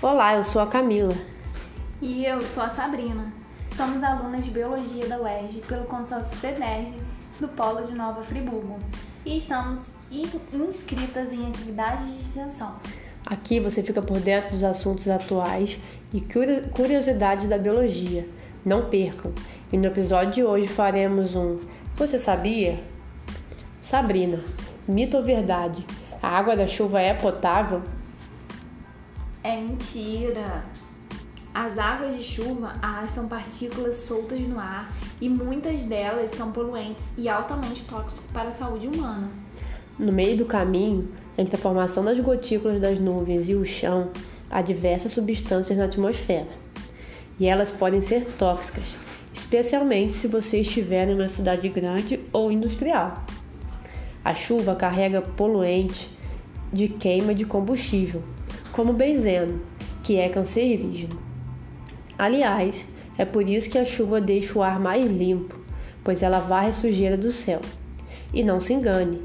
Olá, eu sou a Camila. E eu sou a Sabrina. Somos alunas de Biologia da UERJ pelo consórcio CEDERJ do Polo de Nova Friburgo e estamos inscritas em atividades de extensão. Aqui você fica por dentro dos assuntos atuais e curiosidades da biologia. Não percam! E no episódio de hoje faremos um Você sabia? Sabrina, mito ou verdade? A água da chuva é potável? É mentira! As águas de chuva arrastam partículas soltas no ar e muitas delas são poluentes e altamente tóxicos para a saúde humana. No meio do caminho, entre a formação das gotículas das nuvens e o chão, há diversas substâncias na atmosfera. E elas podem ser tóxicas, especialmente se você estiver em uma cidade grande ou industrial. A chuva carrega poluentes de queima de combustível, como benzeno, que é cancerígeno. Aliás, é por isso que a chuva deixa o ar mais limpo, pois ela varre a sujeira do céu. E não se engane,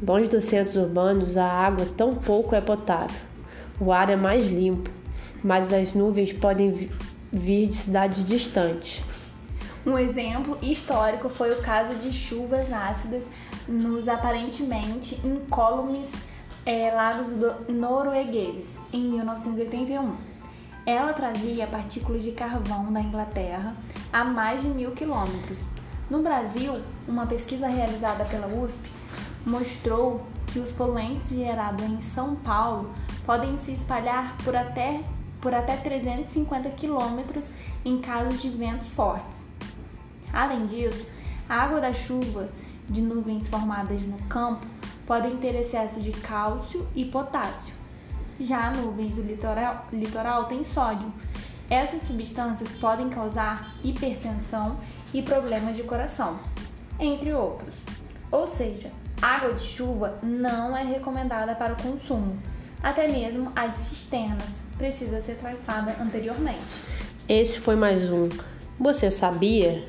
longe dos centros urbanos a água tão pouco é potável. O ar é mais limpo, mas as nuvens podem vir de cidades distantes. Um exemplo histórico foi o caso de chuvas ácidas nos aparentemente incólumes é, lagos noruegueses em 1981. Ela trazia partículas de carvão da Inglaterra a mais de mil quilômetros. No Brasil, uma pesquisa realizada pela USP mostrou que os poluentes gerados em São Paulo podem se espalhar por até, por até 350 quilômetros em casos de ventos fortes. Além disso, a água da chuva de nuvens formadas no campo podem ter excesso de cálcio e potássio. Já nuvens do litoral, litoral têm sódio. Essas substâncias podem causar hipertensão e problemas de coração, entre outros. Ou seja, água de chuva não é recomendada para o consumo. Até mesmo a de cisternas precisa ser tratada anteriormente. Esse foi mais um. Você sabia?